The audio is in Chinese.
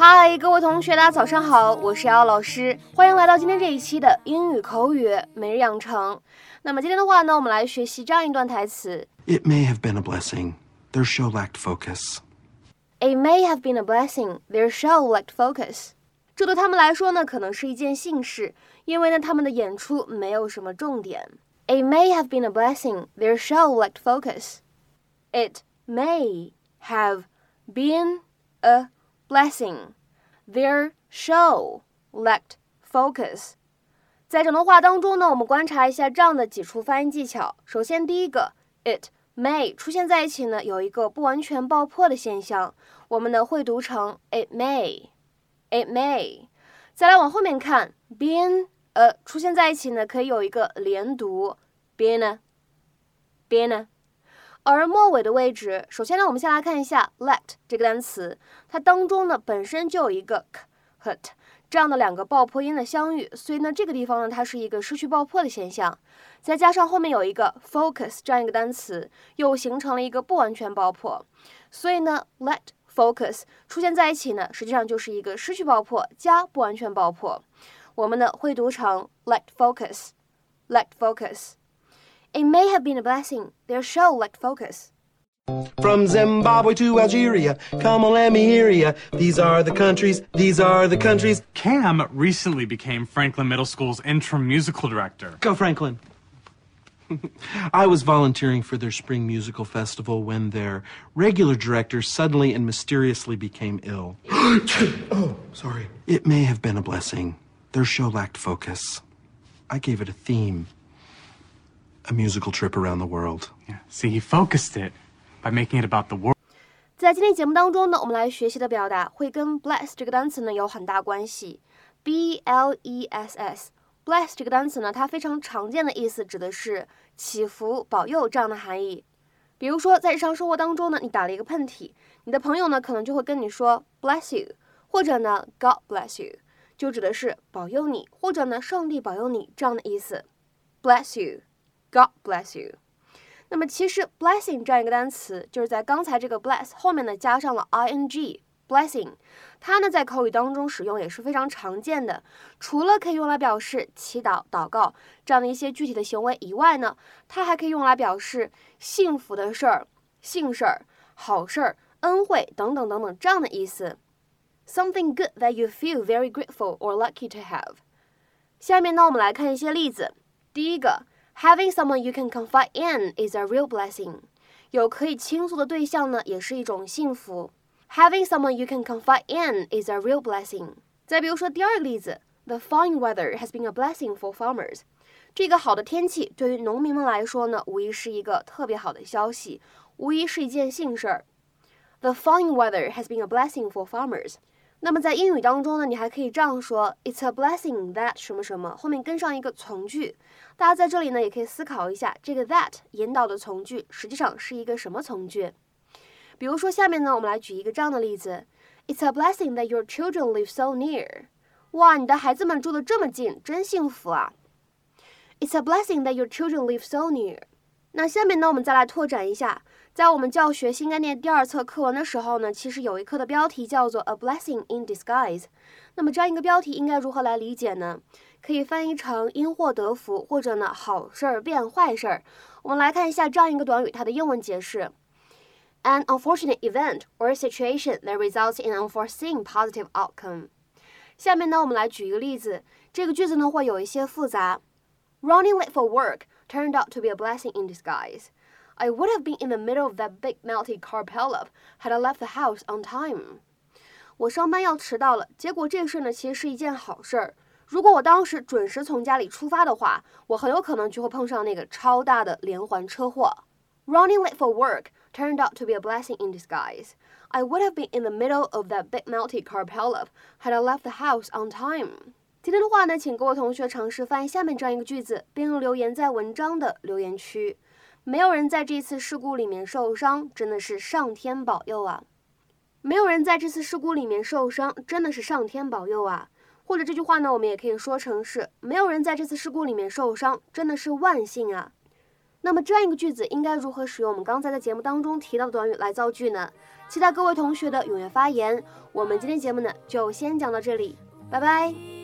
嗨，各位同学，大家早上好，我是姚老师，欢迎来到今天这一期的英语口语每日养成。那么今天的话呢，我们来学习这样一段台词：It may have been a blessing. Their show lacked focus. It may have been a blessing. Their show lacked focus. 这对他们来说呢，可能是一件幸事，因为呢，他们的演出没有什么重点。It may have been a blessing. Their show lacked focus. It may have been a blessing. Their show lacked focus. 在整段话当中呢，我们观察一下这样的几处发音技巧。首先，第一个，it may 出现在一起呢，有一个不完全爆破的现象，我们呢会读成 it may，it may。再来往后面看，been 呃出现在一起呢，可以有一个连读，been，been。而末尾的位置，首先呢，我们先来看一下 let 这个单词，它当中呢本身就有一个 k 和 t 这样的两个爆破音的相遇，所以呢这个地方呢它是一个失去爆破的现象，再加上后面有一个 focus 这样一个单词，又形成了一个不完全爆破，所以呢 let focus 出现在一起呢，实际上就是一个失去爆破加不完全爆破，我们呢会读成 let focus，let focus。It may have been a blessing. Their show lacked focus. From Zimbabwe to Algeria, come on, let me hear ya. These are the countries, these are the countries. Cam recently became Franklin Middle School's interim musical director. Go, Franklin. I was volunteering for their spring musical festival when their regular director suddenly and mysteriously became ill. oh, sorry. It may have been a blessing. Their show lacked focus. I gave it a theme a musical trip around the world. Yeah. See, he focused it by making it about the world. 在今天节目当中呢，我们来学习的表达会跟 bless 这个单词呢有很大关系。B L E S S，bless 这个单词呢，它非常常见的意思指的是祈福、保佑这样的含义。比如说，在日常生活当中呢，你打了一个喷嚏，你的朋友呢可能就会跟你说 bless you，或者呢 God bless you，就指的是保佑你，或者呢上帝保佑你这样的意思。bless you。God bless you。那么其实 blessing 这样一个单词，就是在刚才这个 bless 后面呢加上了 ing blessing，它呢在口语当中使用也是非常常见的。除了可以用来表示祈祷、祷告这样的一些具体的行为以外呢，它还可以用来表示幸福的事儿、幸事儿、好事儿、恩惠等等等等这样的意思。Something good that you feel very grateful or lucky to have。下面呢，我们来看一些例子。第一个。Having someone you can confide in is a real blessing. 有可以倾诉的对象呢，也是一种幸福。Having someone you can confide in is a real blessing. 再比如说第二个例子，The fine weather has been a blessing for farmers. 这个好的天气对于农民们来说呢，无疑是一个特别好的消息，无疑是一件幸事儿。The fine weather has been a blessing for farmers. 那么在英语当中呢，你还可以这样说：It's a blessing that 什么什么，后面跟上一个从句。大家在这里呢，也可以思考一下，这个 that 引导的从句实际上是一个什么从句？比如说下面呢，我们来举一个这样的例子：It's a blessing that your children live so near。哇，你的孩子们住的这么近，真幸福啊！It's a blessing that your children live so near。那下面呢，我们再来拓展一下。在我们教学新概念第二册课文的时候呢，其实有一课的标题叫做 A Blessing in Disguise。那么这样一个标题应该如何来理解呢？可以翻译成因祸得福，或者呢好事儿变坏事儿。我们来看一下这样一个短语，它的英文解释：An unfortunate event or situation that results in unforeseen positive outcome。下面呢，我们来举一个例子。这个句子呢会有一些复杂。Running late for work turned out to be a blessing in disguise. I would have been in the middle of that big melty car pileup had I left the house on time。我上班要迟到了，结果这事呢其实是一件好事儿。如果我当时准时从家里出发的话，我很有可能就会碰上那个超大的连环车祸。Running late for work turned out to be a blessing in disguise. I would have been in the middle of that big melty car pileup had I left the house on time。 今天的话呢，请各位同学尝试翻译下面这样一个句子，并留言在文章的留言区。没有人在这次事故里面受伤，真的是上天保佑啊！没有人在这次事故里面受伤，真的是上天保佑啊！或者这句话呢，我们也可以说成是没有人在这次事故里面受伤，真的是万幸啊那么这样一个句子应该如何使用我们刚才在节目当中提到的短语来造句呢？期待各位同学的踊跃发言。我们今天节目呢就先讲到这里，拜拜。